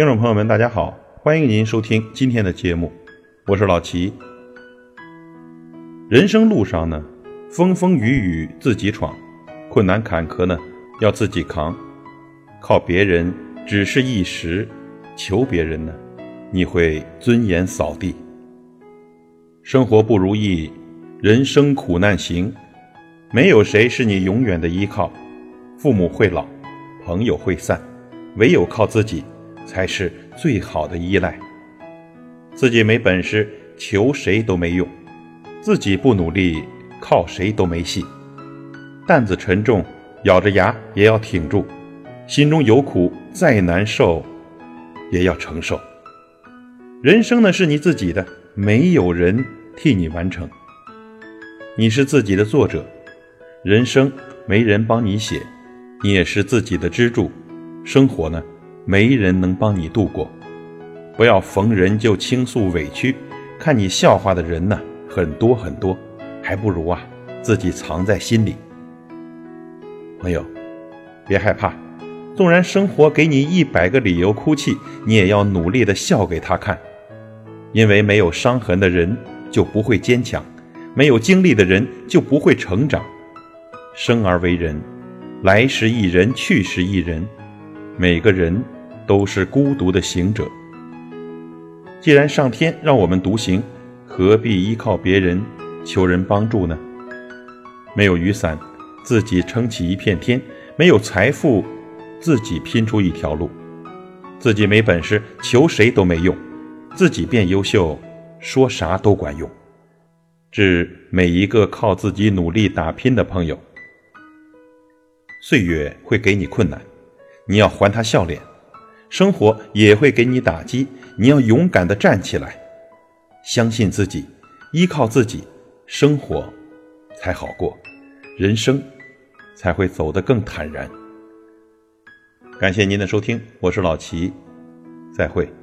听众朋友们，大家好，欢迎您收听今天的节目，我是老齐。人生路上呢，风风雨雨自己闯，困难坎坷呢要自己扛，靠别人只是一时，求别人呢，你会尊严扫地。生活不如意，人生苦难行，没有谁是你永远的依靠。父母会老，朋友会散，唯有靠自己，才是最好的依赖。自己没本事，求谁都没用；自己不努力，靠谁都没戏。担子沉重，咬着牙也要挺住；心中有苦，再难受，也要承受。人生呢，是你自己的，没有人替你完成。你是自己的作者，人生没人帮你写。你也是自己的支柱，生活呢，没人能帮你度过。不要逢人就倾诉委屈，看你笑话的人呢很多很多，还不如啊自己藏在心里。朋友，别害怕，纵然生活给你一百个理由哭泣，你也要努力的笑给他看，因为没有伤痕的人就不会坚强，没有经历的人就不会成长。生而为人。来时一人，去时一人，每个人都是孤独的行者。既然上天让我们独行，何必依靠别人求人帮助呢？没有雨伞，自己撑起一片天；没有财富，自己拼出一条路。自己没本事，求谁都没用；自己变优秀，说啥都管用。致每一个靠自己努力打拼的朋友。岁月会给你困难，你要还他笑脸；生活也会给你打击，你要勇敢的站起来，相信自己，依靠自己，生活才好过，人生才会走得更坦然。感谢您的收听，我是老齐，再会。